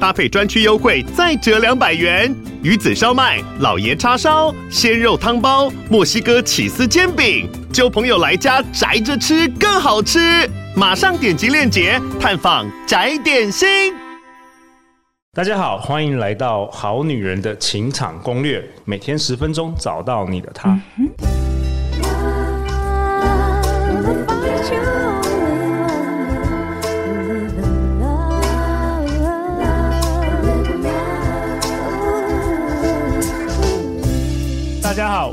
搭配专区优惠再折两百元。鱼子烧麦、老爷叉烧、鲜肉汤包、墨西哥起司煎饼，揪朋友来家宅着吃更好吃。马上点击链接探访宅点心。大家好，欢迎来到《好女人的情场攻略》，每天十分钟，找到你的他。嗯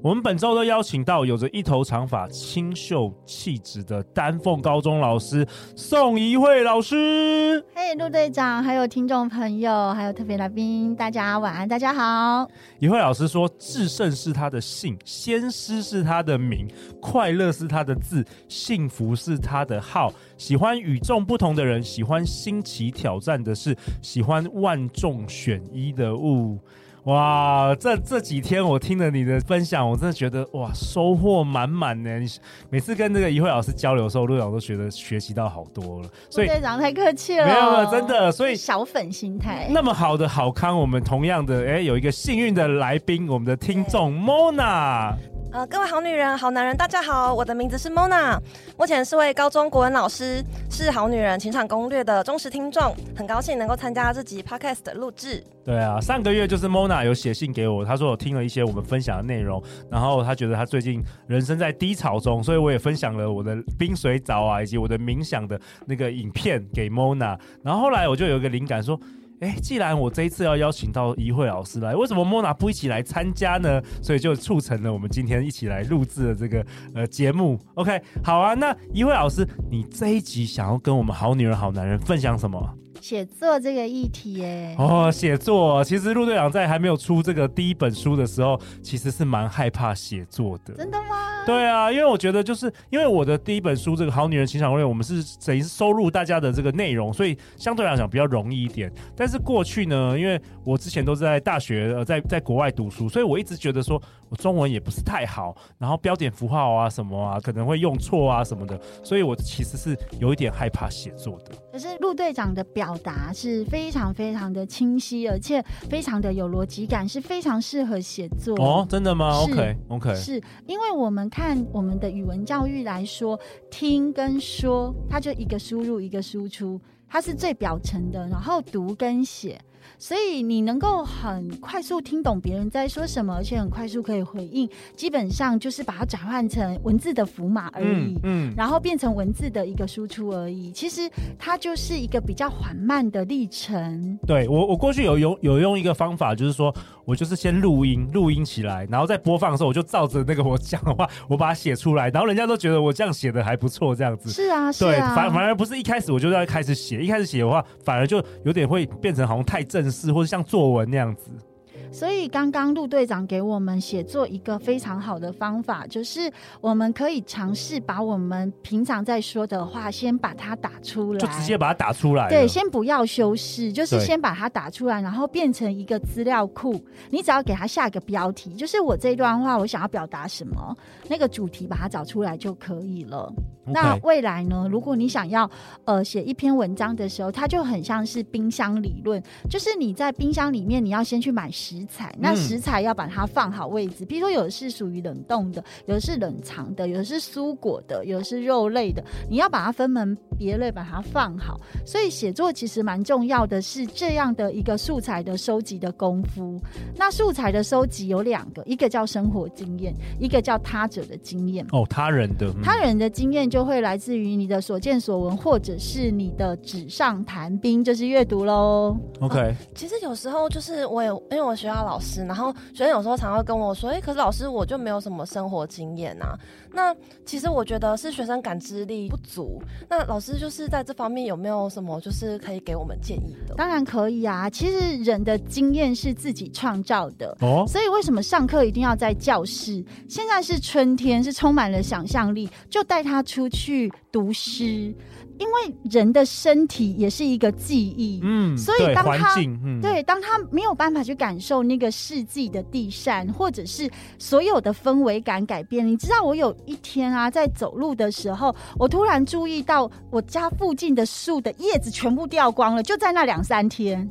我们本周都邀请到有着一头长发、清秀气质的丹凤高中老师宋怡慧老师。嘿，陆队长，还有听众朋友，还有特别来宾，大家晚安，大家好。怡慧老师说：“至胜是他的姓，先师是他的名，快乐是他的字，幸福是他的号。喜欢与众不同的人。”喜欢新奇挑战的事，喜欢万众选一的物。哇，这这几天我听了你的分享，我真的觉得哇，收获满满呢。你每次跟这个怡慧老师交流的时候，陆老师都觉得学习到好多了。所以队长太客气了，没有了，真的。所以小粉心态，那么好的好康，我们同样的哎，有一个幸运的来宾，我们的听众 Mona。呃，各位好女人、好男人，大家好，我的名字是 Mona，目前是位高中国文老师，是好女人情场攻略的忠实听众，很高兴能够参加这集 Podcast 的录制。对啊，上个月就是 Mona 有写信给我，她说我听了一些我们分享的内容，然后她觉得她最近人生在低潮中，所以我也分享了我的冰水澡啊，以及我的冥想的那个影片给 Mona，然后后来我就有一个灵感说。哎，既然我这一次要邀请到怡慧老师来，为什么莫娜不一起来参加呢？所以就促成了我们今天一起来录制的这个呃节目。OK，好啊，那怡慧老师，你这一集想要跟我们好女人、好男人分享什么？写作这个议题，耶，哦，写作，其实陆队长在还没有出这个第一本书的时候，其实是蛮害怕写作的。真的吗？对啊，因为我觉得就是因为我的第一本书《这个好女人情场攻略》，我们是等于是收录大家的这个内容，所以相对来讲比较容易一点。但是过去呢，因为我之前都是在大学呃在在国外读书，所以我一直觉得说我中文也不是太好，然后标点符号啊什么啊可能会用错啊什么的，所以我其实是有一点害怕写作的。可是陆队长的表达是非常非常的清晰，而且非常的有逻辑感，是非常适合写作哦。真的吗？OK OK，是因为我们看我们的语文教育来说，听跟说，它就一个输入一个输出，它是最表层的，然后读跟写。所以你能够很快速听懂别人在说什么，而且很快速可以回应，基本上就是把它转换成文字的符码而已，嗯，嗯，然后变成文字的一个输出而已。其实它就是一个比较缓慢的历程。对，我，我过去有用有用一个方法，就是说我就是先录音，录音起来，然后在播放的时候，我就照着那个我讲的话，我把它写出来，然后人家都觉得我这样写的还不错，这样子。是啊，是啊。对，反反而不是一开始我就要开始写，一开始写的话，反而就有点会变成好像太正式。或者像作文那样子。所以刚刚陆队长给我们写作一个非常好的方法，就是我们可以尝试把我们平常在说的话先把它打出来，就直接把它打出来。对，先不要修饰，就是先把它打出来，然后变成一个资料库。你只要给它下一个标题，就是我这段话我想要表达什么，那个主题把它找出来就可以了。那未来呢？如果你想要呃写一篇文章的时候，它就很像是冰箱理论，就是你在冰箱里面，你要先去买食。食材，那食材要把它放好位置。比如说，有的是属于冷冻的，有的是冷藏的，有的是蔬果的，有的是肉类的。你要把它分门别类，把它放好。所以写作其实蛮重要的，是这样的一个素材的收集的功夫。那素材的收集有两个，一个叫生活经验，一个叫他者的经验。哦，他人的，他人的经验就会来自于你的所见所闻，或者是你的纸上谈兵，就是阅读喽。OK，、啊、其实有时候就是我也因为我学校老师，然后学生有时候常会跟我说，哎、欸，可是老师我就没有什么生活经验啊。那其实我觉得是学生感知力不足。那老师就是在这方面有没有什么就是可以给我们建议的？当然可以啊。其实人的经验是自己创造的哦，所以为什么上课一定要在教室？现在是春天，是充满了想象力，就带他出去读诗。因为人的身体也是一个记忆，嗯，所以当他对，当他没有办法去感受那个世纪的地扇，或者是所有的氛围感改变，你知道，我有一天啊，在走路的时候，我突然注意到我家附近的树的叶子全部掉光了，就在那两三天，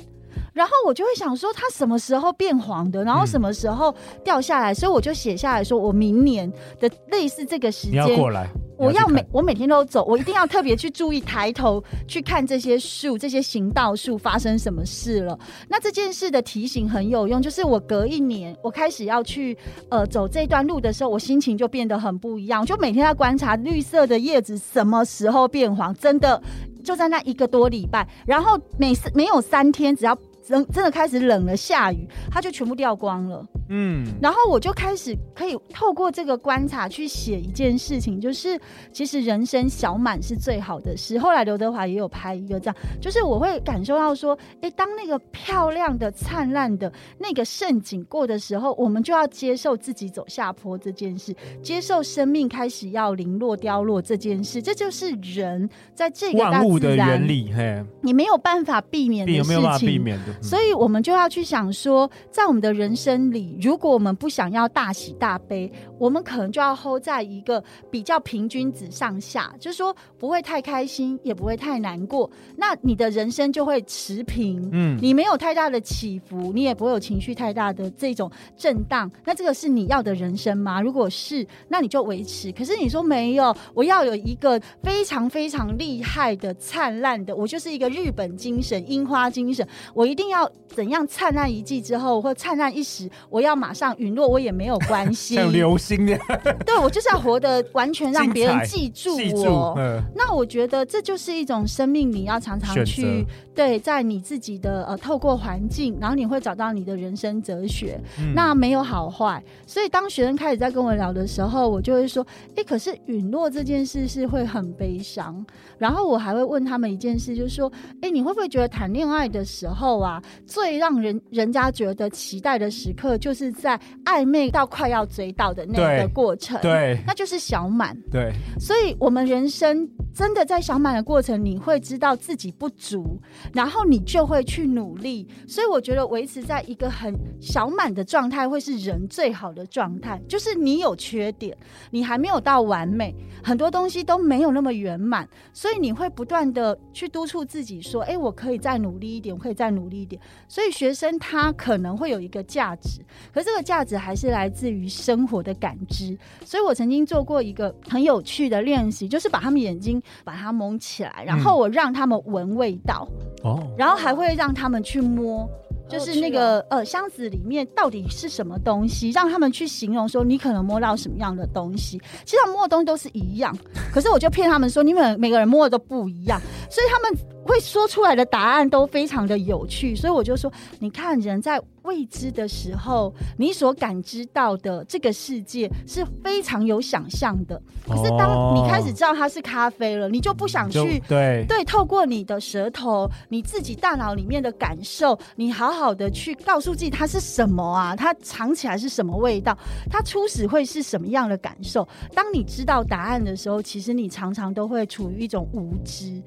然后我就会想说，它什么时候变黄的，然后什么时候掉下来，嗯、所以我就写下来说，我明年的类似这个时间过来。我要每我每天都走，我一定要特别去注意抬头去看这些树，这些行道树发生什么事了。那这件事的提醒很有用，就是我隔一年我开始要去呃走这段路的时候，我心情就变得很不一样。就每天要观察绿色的叶子什么时候变黄，真的就在那一个多礼拜，然后每次没有三天，只要真真的开始冷了下雨，它就全部掉光了。嗯，然后我就开始可以透过这个观察去写一件事情，就是其实人生小满是最好的事。后来刘德华也有拍一个这样，就是我会感受到说，哎，当那个漂亮的、灿烂的那个盛景过的时候，我们就要接受自己走下坡这件事，接受生命开始要零落凋落这件事，这就是人在这个大自然，万物的原理，嘿，你没有办法避免的事情，没有办法避免的，嗯，所以我们就要去想说，在我们的人生里。如果我们不想要大喜大悲，我们可能就要 hold 在一个比较平均值上下，就是说不会太开心，也不会太难过。那你的人生就会持平，嗯，你没有太大的起伏，你也不会有情绪太大的这种震荡。那这个是你要的人生吗？如果是，那你就维持。可是你说没有，我要有一个非常非常厉害的、灿烂的，我就是一个日本精神、樱花精神，我一定要怎样灿烂一季之后或灿烂一时，我要。马上陨落，我也没有关系。像流星那样，对，我就是要活得完全让别人记住我。那我觉得这就是一种生命，你要常常去对，在你自己的呃，透过环境，然后你会找到你的人生哲学。嗯、那没有好坏，所以当学生开始在跟我聊的时候，我就会说：哎、欸，可是陨落这件事是会很悲伤。然后我还会问他们一件事，就是说：哎、欸，你会不会觉得谈恋爱的时候啊，最让人人家觉得期待的时刻就是。在暧昧到快要追到的那个过程，对，那就是小满，对。所以，我们人生真的在小满的过程，你会知道自己不足，然后你就会去努力。所以，我觉得维持在一个很小满的状态，会是人最好的状态。就是你有缺点，你还没有到完美，很多东西都没有那么圆满，所以你会不断的去督促自己说：“哎，我可以再努力一点，我可以再努力一点。”所以，学生他可能会有一个价值。可这个价值还是来自于生活的感知，所以我曾经做过一个很有趣的练习，就是把他们眼睛把它蒙起来，然后我让他们闻味道，哦，然后还会让他们去摸。就是那个呃箱子里面到底是什么东西，让他们去形容说你可能摸到什么样的东西。其实他们摸的东西都是一样，可是我就骗他们说你们每个人摸的都不一样，所以他们会说出来的答案都非常的有趣。所以我就说，你看人在未知的时候，你所感知到的这个世界是非常有想象的。可是当你开始知道它是咖啡了，你就不想去对对，透过你的舌头，你自己大脑里面的感受，你好。好的，去告诉自己它是什么啊？它尝起来是什么味道？它初始会是什么样的感受？当你知道答案的时候，其实你常常都会处于一种无知，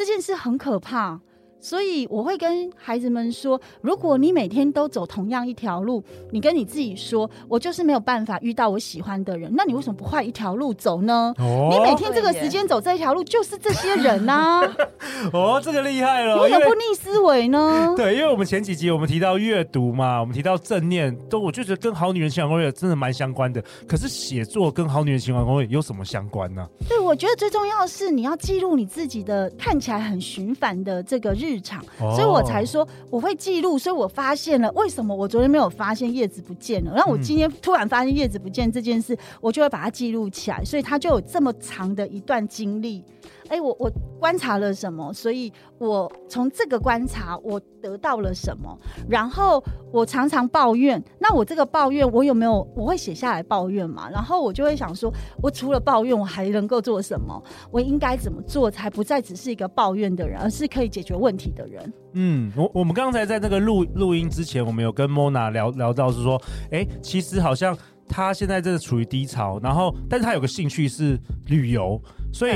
这件事很可怕。所以我会跟孩子们说，如果你每天都走同样一条路，你跟你自己说，我就是没有办法遇到我喜欢的人，那你为什么不换一条路走呢？哦，你每天这个时间走这一条路，就是这些人呐、啊。哦，这个厉害了，你为什么不逆思维呢？对，因为我们前几集我们提到阅读嘛，我们提到正念，都我就觉得跟好女人情感攻略真的蛮相关的。可是写作跟好女人情感攻略有什么相关呢？对，我觉得最重要的是你要记录你自己的看起来很循环的这个日。日常，哦、所以我才说我会记录。所以我发现了为什么我昨天没有发现叶子不见了，然后我今天突然发现叶子不见这件事，我就会把它记录起来，所以它就有这么长的一段经历。哎、欸，我我观察了什么？所以我从这个观察，我得到了什么？然后我常常抱怨，那我这个抱怨，我有没有？我会写下来抱怨嘛？然后我就会想说，我除了抱怨，我还能够做什么？我应该怎么做，才不再只是一个抱怨的人，而是可以解决问题的人？嗯，我我们刚才在那个录录音之前，我们有跟 Mona 聊聊到，是说，哎、欸，其实好像他现在真的处于低潮，然后，但是他有个兴趣是旅游，所以。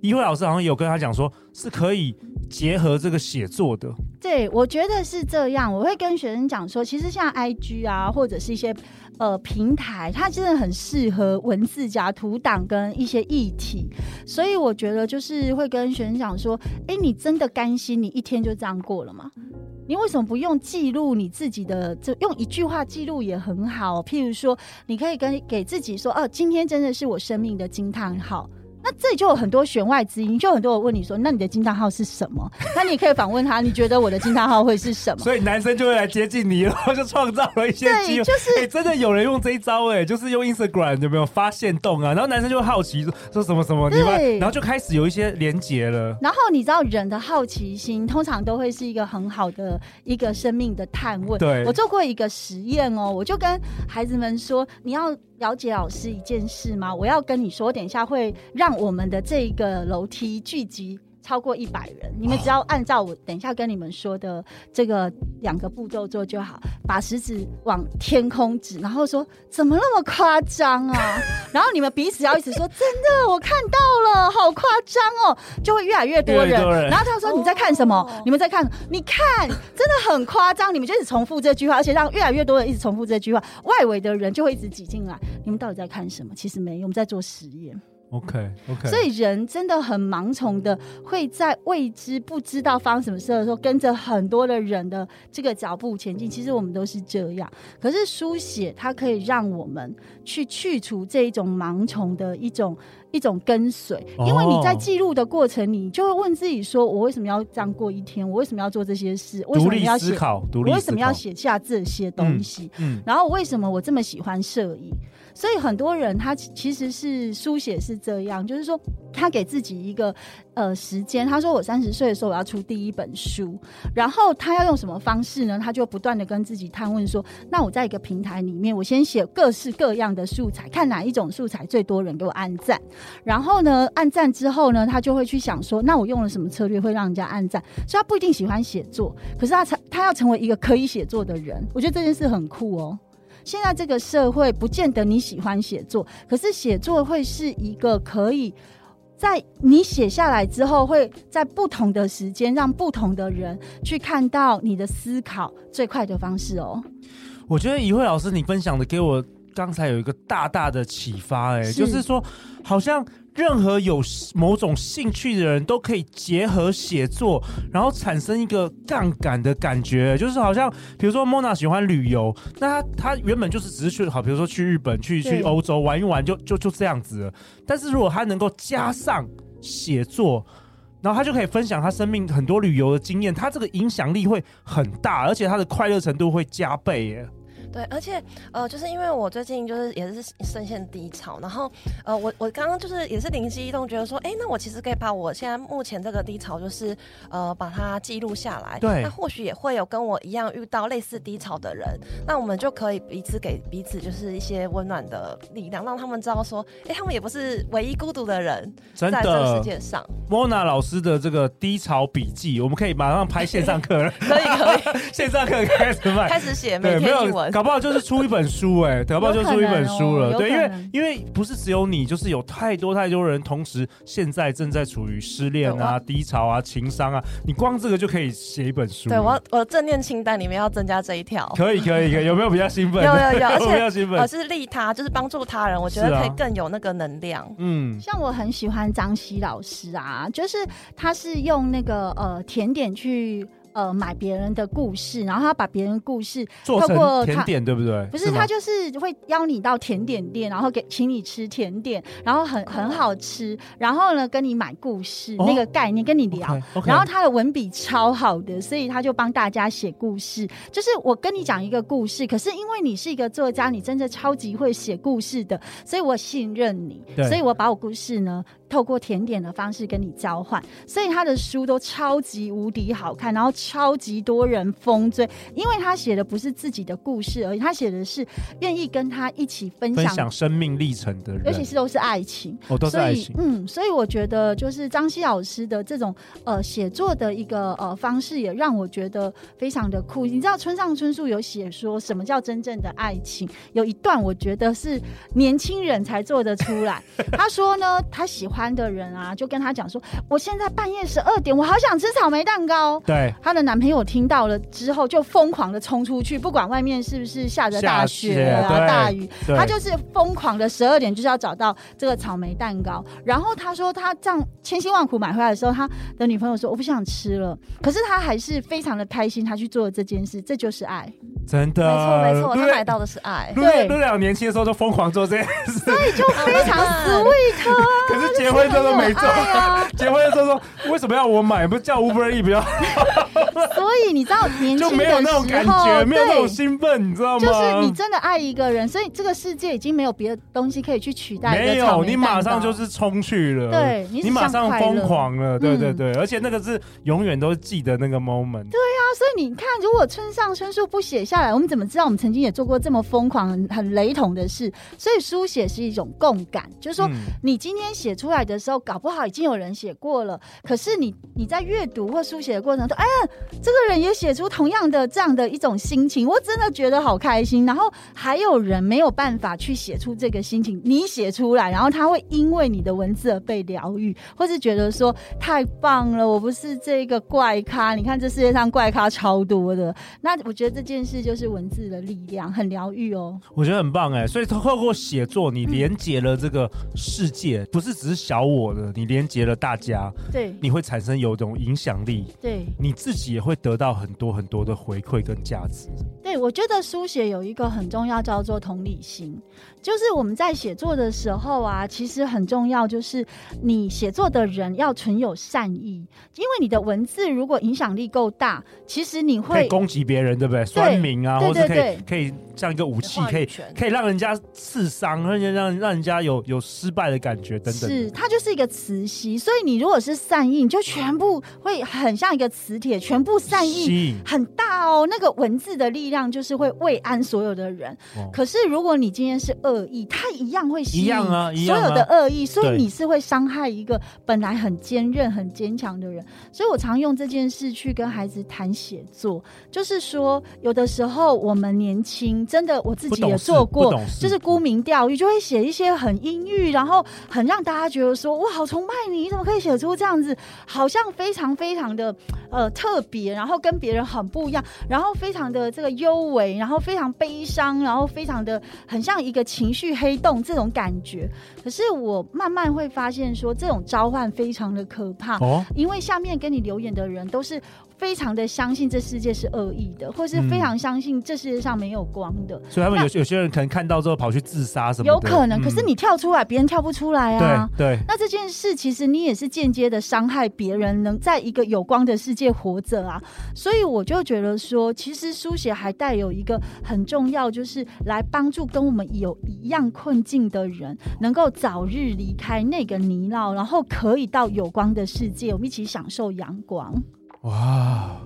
一慧老师好像有跟他讲说，是可以结合这个写作的。对，我觉得是这样。我会跟学生讲说，其实像 IG 啊，或者是一些呃平台，它真的很适合文字加图档跟一些议题。所以我觉得就是会跟学生讲说，哎，你真的甘心你一天就这样过了吗？你为什么不用记录你自己的？就用一句话记录也很好。譬如说，你可以跟给自己说，哦，今天真的是我生命的惊叹号。那这里就有很多弦外之音，就很多人问你说：“那你的惊叹号是什么？” 那你可以反问他：“你觉得我的惊叹号会是什么？”所以男生就会来接近你，然后就创造了一些机会。就是、欸、真的有人用这一招哎、欸，就是用 Instagram 有没有发现洞啊？然后男生就会好奇说说什么什么，对，然后就开始有一些连接了。然后你知道人的好奇心通常都会是一个很好的一个生命的探问。对，我做过一个实验哦，我就跟孩子们说：“你要。”了解老师一件事吗？我要跟你说，等一下会让我们的这个楼梯聚集超过一百人。你们只要按照我等一下跟你们说的这个两个步骤做就好。把食指往天空指，然后说怎么那么夸张啊？然后你们彼此要一直说真的，我看到了，好夸张哦，就会越来越多人。越多人然后他说你在看什么？哦、你们在看？你看，真的很夸张。你们就一直重复这句话，而且让越来越多人一直重复这句话，外围的人就会一直挤进来。你们到底在看什么？其实没有，我们在做实验。OK OK，所以人真的很盲从的，会在未知不知道发生什么事的时候，跟着很多的人的这个脚步前进。其实我们都是这样。可是书写它可以让我们去去除这一种盲从的一种一种跟随，因为你在记录的过程，你就会问自己说：我为什么要这样过一天？我为什么要做这些事？为什么要写？我为什么要写下这些东西？嗯，嗯，然后为什么我这么喜欢摄影？所以很多人他其实是书写是这样，就是说他给自己一个呃时间，他说我三十岁的时候我要出第一本书，然后他要用什么方式呢？他就不断的跟自己探问说，那我在一个平台里面，我先写各式各样的素材，看哪一种素材最多人给我按赞，然后呢按赞之后呢，他就会去想说，那我用了什么策略会让人家按赞？所以他不一定喜欢写作，可是他成他要成为一个可以写作的人，我觉得这件事很酷哦。现在这个社会不见得你喜欢写作，可是写作会是一个可以在你写下来之后，会在不同的时间让不同的人去看到你的思考最快的方式哦。我觉得怡慧老师你分享的给我刚才有一个大大的启发，哎，就是说好像。任何有某种兴趣的人都可以结合写作，然后产生一个杠杆的感觉，就是好像比如说 Mona 喜欢旅游，那他他原本就是只是去好，比如说去日本、去去欧洲玩一玩就，就就就这样子了。但是如果他能够加上写作，然后他就可以分享他生命很多旅游的经验，他这个影响力会很大，而且他的快乐程度会加倍耶。对，而且呃，就是因为我最近就是也是深陷低潮，然后呃，我我刚刚就是也是灵机一动，觉得说，哎，那我其实可以把我现在目前这个低潮，就是呃，把它记录下来。对，那或许也会有跟我一样遇到类似低潮的人，那我们就可以彼此给彼此就是一些温暖的力量，让他们知道说，哎，他们也不是唯一孤独的人，在这个世界上。Mona 老师的这个低潮笔记，我们可以马上拍线上课了。可 以可以，线上课开始卖，开始写每天一文。搞不好就是出一本书哎、欸，搞不好就出一本书了。对，因为因为不是只有你，就是有太多太多人同时现在正在处于失恋啊、低潮啊、情伤啊，你光这个就可以写一本书。对，我我正念清单里面要增加这一条。可以可以可以，有没有比较兴奋？有有有，而且比较兴奋。而是利他，就是帮助他人，我觉得可以更有那个能量。啊、嗯，像我很喜欢张希老师啊，就是他是用那个呃甜点去。呃买别人的故事，然后他把别人的故事做透过成甜点，对不对？不是，他就是会邀你到甜点店，然后给请你吃甜点，然后很很好吃，然后呢跟你买故事、哦、那个概念跟你聊，okay, okay 然后他的文笔超好的，所以他就帮大家写故事。就是我跟你讲一个故事，可是因为你是一个作家，你真的超级会写故事的，所以我信任你，所以我把我故事呢。透过甜点的方式跟你交换，所以他的书都超级无敌好看，然后超级多人疯追，因为他写的不是自己的故事而已，他写的是愿意跟他一起分享，分享生命历程的人，尤其是都是爱情，哦，都是爱情，嗯，所以我觉得就是张希老师的这种呃写作的一个呃方式，也让我觉得非常的酷。你知道村上春树有写说什么叫真正的爱情？有一段我觉得是年轻人才做得出来。他说呢，他喜欢。班的人啊，就跟他讲说，我现在半夜十二点，我好想吃草莓蛋糕。对，她的男朋友听到了之后，就疯狂的冲出去，不管外面是不是下着大雪啊、大雨，他就是疯狂的十二点就是要找到这个草莓蛋糕。然后他说，他这样千辛万苦买回来的时候，他的女朋友说我不想吃了，可是他还是非常的开心，他去做了这件事，这就是爱。真的，没错没错，他买到的是爱。对，陆两年轻的时候就疯狂做这件事，所以就非常 sweet。可是结婚之后没做啊。结婚的时候说，为什么要我买？不是叫 Uber Eats 不要。所以你知道，年轻的时候就没有那种感觉，没有那种兴奋，你知道吗？就是你真的爱一个人，所以这个世界已经没有别的东西可以去取代。没有，你马上就是冲去了，对，你马上疯狂了，对对对，而且那个是永远都记得那个 moment。对啊，所以你看，如果村上春树不写下来。我们怎么知道我们曾经也做过这么疯狂、很雷同的事？所以书写是一种共感，就是说，你今天写出来的时候，搞不好已经有人写过了。可是你你在阅读或书写的过程中，哎呀，这个人也写出同样的这样的一种心情，我真的觉得好开心。然后还有人没有办法去写出这个心情，你写出来，然后他会因为你的文字而被疗愈，或是觉得说太棒了，我不是这个怪咖。你看这世界上怪咖超多的，那我觉得这件事就是文字的力量，很疗愈哦。我觉得很棒哎，所以透过写作，你连接了这个世界，嗯、不是只是小我的，你连接了大家。对，你会产生有一种影响力。对，你自己也会得到很多很多的回馈跟价值。对，我觉得书写有一个很重要，叫做同理心。就是我们在写作的时候啊，其实很重要，就是你写作的人要存有善意，因为你的文字如果影响力够大，其实你会攻击别人，对不对？酸民啊，或者可以可以像一个武器，可以可以让人家刺伤，让人让让人家有有失败的感觉等等。是，它就是一个磁吸，所以你如果是善意，你就全部会很像一个磁铁，全部善意很大哦。那个文字的力量就是会慰安所有的人。可是如果你今天是恶意，他一样会吸引所有的恶意，所以你是会伤害一个本来很坚韧、很坚强的人。所以我常用这件事去跟孩子谈写作，就是说有的时候我们年轻，真的我自己也做过，就是沽名钓誉，就会写一些很阴郁，然后很让大家觉得说我，好崇拜你，你怎么可以写出这样子，好像非常非常的呃特别，然后跟别人很不一样，然后非常的这个幽微，然后非常悲伤，然后非常的很像一个情绪黑洞这种感觉。可是我慢慢会发现说，这种召唤非常的可怕哦，因为下面跟你留言的人都是。非常的相信这世界是恶意的，或是非常相信这世界上没有光的，嗯、所以他们有有些人可能看到之后跑去自杀什么的，有可能。嗯、可是你跳出来，别人跳不出来啊。对对。那这件事其实你也是间接的伤害别人，能在一个有光的世界活着啊。所以我就觉得说，其实书写还带有一个很重要，就是来帮助跟我们有一样困境的人，能够早日离开那个泥淖，然后可以到有光的世界，我们一起享受阳光。哇，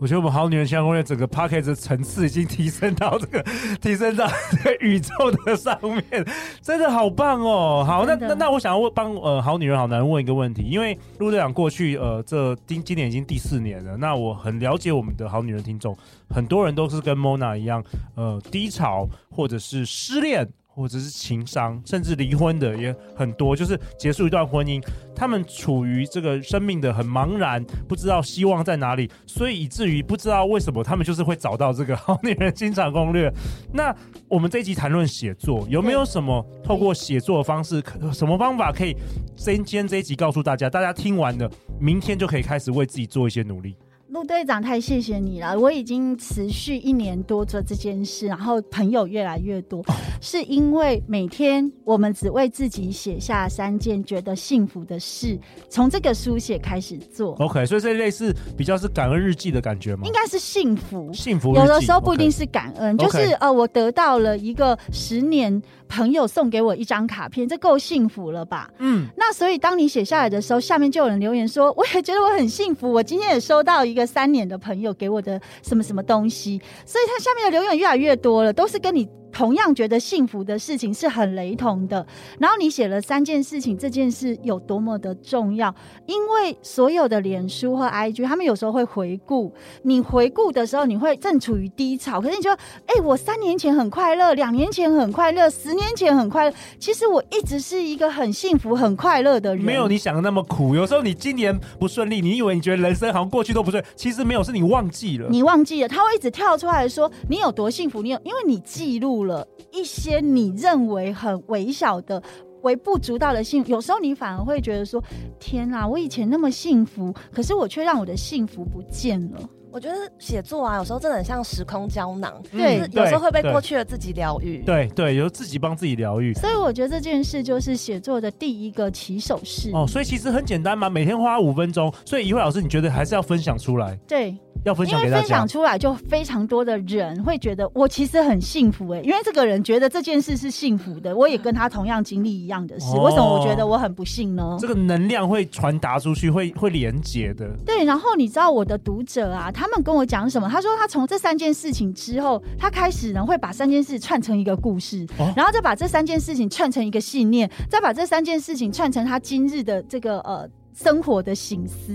我觉得我们好女人情感攻略整个的层次已经提升到这个，提升到这个宇宙的上面，真的好棒哦！好，那那那我想要问帮呃好女人好男人问一个问题，因为陆队长过去呃这今今年已经第四年了，那我很了解我们的好女人听众，很多人都是跟 Mona 一样，呃低潮或者是失恋。或者是情伤，甚至离婚的也很多，就是结束一段婚姻，他们处于这个生命的很茫然，不知道希望在哪里，所以以至于不知道为什么他们就是会找到这个好女人情场攻略。那我们这一集谈论写作，有没有什么透过写作的方式，可什么方法可以今天这一集告诉大家，大家听完了，明天就可以开始为自己做一些努力。陆队长，太谢谢你了！我已经持续一年多做这件事，然后朋友越来越多，是因为每天我们只为自己写下三件觉得幸福的事，从这个书写开始做。OK，所以这类似比较是感恩日记的感觉吗？应该是幸福，幸福。有的时候不一定是感恩.就是呃，我得到了一个十年朋友送给我一张卡片，这够幸福了吧？嗯。那所以当你写下来的时候，下面就有人留言说，我也觉得我很幸福，我今天也收到一个。三年的朋友给我的什么什么东西，所以他下面的留言越来越多了，都是跟你。同样觉得幸福的事情是很雷同的，然后你写了三件事情，这件事有多么的重要？因为所有的脸书和 IG，他们有时候会回顾，你回顾的时候，你会正处于低潮，可是你就说，哎、欸，我三年前很快乐，两年前很快乐，十年前很快乐，其实我一直是一个很幸福、很快乐的人，没有你想的那么苦。有时候你今年不顺利，你以为你觉得人生好像过去都不顺，其实没有，是你忘记了，你忘记了，他会一直跳出来说你有多幸福，你有，因为你记录。了一些你认为很微小的、微不足道的幸福，有时候你反而会觉得说：“天啊，我以前那么幸福，可是我却让我的幸福不见了。”我觉得写作啊，有时候真的很像时空胶囊，对，有时候会被过去的自己疗愈。对对，有自己帮自己疗愈。所以我觉得这件事就是写作的第一个起手式。哦，所以其实很简单嘛，每天花五分钟。所以一慧老师，你觉得还是要分享出来？对。要分享给大家，因为分享出来就非常多的人会觉得我其实很幸福哎、欸，因为这个人觉得这件事是幸福的，我也跟他同样经历一样的事、哦，为什么我觉得我很不幸呢？这个能量会传达出去，会会连接的。对，然后你知道我的读者啊，他们跟我讲什么？他说他从这三件事情之后，他开始呢会把三件事串成一个故事，哦、然后再把这三件事情串成一个信念，再把这三件事情串成他今日的这个呃生活的醒思。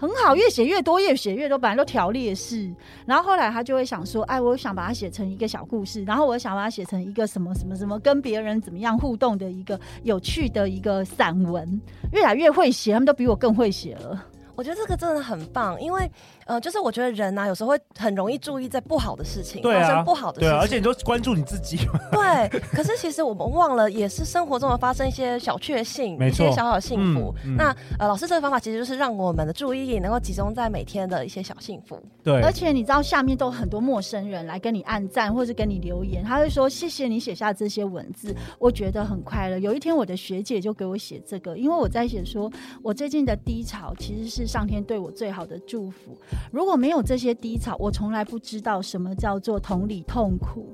很好，越写越多，越写越多，本来都条列式，然后后来他就会想说，哎，我想把它写成一个小故事，然后我想把它写成一个什么什么什么，跟别人怎么样互动的一个有趣的一个散文，越来越会写，他们都比我更会写了。我觉得这个真的很棒，因为呃，就是我觉得人呐、啊，有时候会很容易注意在不好的事情，对啊、发生不好的事情，对啊，而且你都关注你自己。对，可是其实我们忘了，也是生活中的发生一些小确幸，一些小小的幸福。嗯嗯、那呃，老师这个方法其实就是让我们的注意力能够集中在每天的一些小幸福。对，而且你知道下面都有很多陌生人来跟你按赞，或是跟你留言，他会说谢谢你写下这些文字，我觉得很快乐。有一天我的学姐就给我写这个，因为我在写说我最近的低潮其实是上天对我最好的祝福，如果没有这些低潮，我从来不知道什么叫做同理痛苦。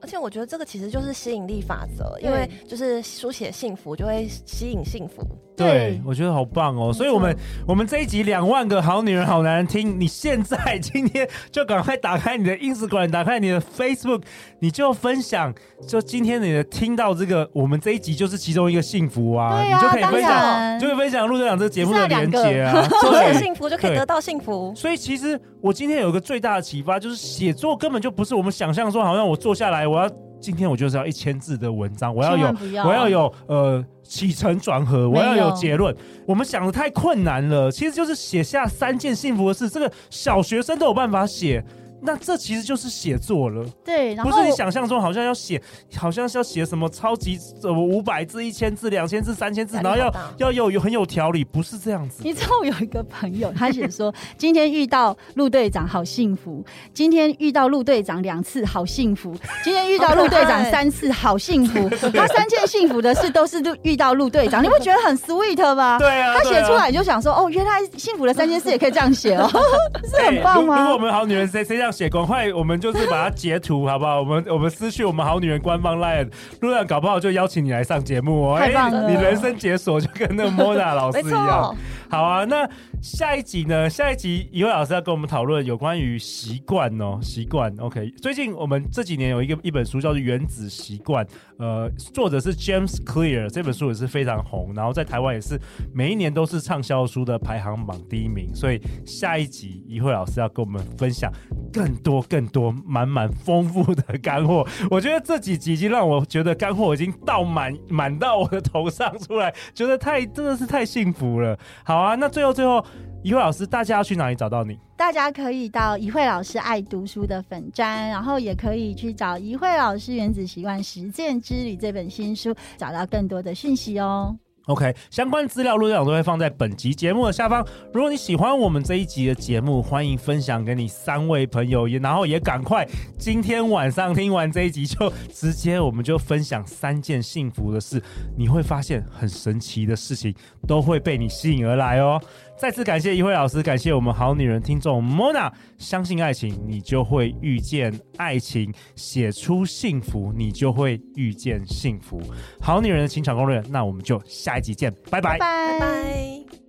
而且我觉得这个其实就是吸引力法则，因为就是书写幸福就会吸引幸福。对，我觉得好棒哦！所以我们我们这一集两万个好女人好男人听，你现在今天就赶快打开你的 Instagram，打开你的 Facebook，你就分享，就今天你的听到这个，我们这一集就是其中一个幸福啊，啊你就可以分享，就会分享陆队长这个节目的连接啊，所有 幸福就可以得到幸福。所以其实我今天有一个最大的启发，就是写作根本就不是我们想象说，好像我坐下来我要。今天我就是要一千字的文章，我要有，要我要有呃起承转合，我要有结论。我们想的太困难了，其实就是写下三件幸福的事，这个小学生都有办法写。那这其实就是写作了，对，不是你想象中好像要写，好像是要写什么超级什么五百字、一千字、两千字、三千字，然后要要有有很有条理，不是这样子。你知道我有一个朋友，他写说今天遇到陆队长好幸福，今天遇到陆队长两次好幸福，今天遇到陆队长三次好幸福。他三件幸福的事都是遇到陆队长，你不觉得很 sweet 吗？对啊，他写出来就想说哦，原来幸福的三件事也可以这样写哦，是很棒吗？如果我们好女人谁谁这样。写赶快，我们就是把它截图，好不好？我们我们私讯我们好女人官方 line，路上搞不好就邀请你来上节目哦。太棒了，你人生解锁就跟那个莫娜老师一样。好啊，那下一集呢？下一集一位老师要跟我们讨论有关于习惯哦，习惯。OK，最近我们这几年有一个一本书叫做《原子习惯》，呃，作者是 James Clear，这本书也是非常红，然后在台湾也是每一年都是畅销书的排行榜第一名。所以下一集一会老师要跟我们分享更多更多满满丰富的干货。我觉得这几集已经让我觉得干货已经倒满满到我的头上出来，觉得太真的是太幸福了。好啊，那最后最后，怡慧老师，大家要去哪里找到你？大家可以到怡慧老师爱读书的粉专，然后也可以去找怡慧老师《原子习惯实践之旅》这本新书，找到更多的讯息哦。OK，相关资料录像都会放在本集节目的下方。如果你喜欢我们这一集的节目，欢迎分享给你三位朋友，也然后也赶快今天晚上听完这一集就直接我们就分享三件幸福的事，你会发现很神奇的事情都会被你吸引而来哦。再次感谢一慧老师，感谢我们好女人听众 Mona，相信爱情，你就会遇见爱情；写出幸福，你就会遇见幸福。好女人的情场攻略，那我们就下一集见，拜拜，拜拜。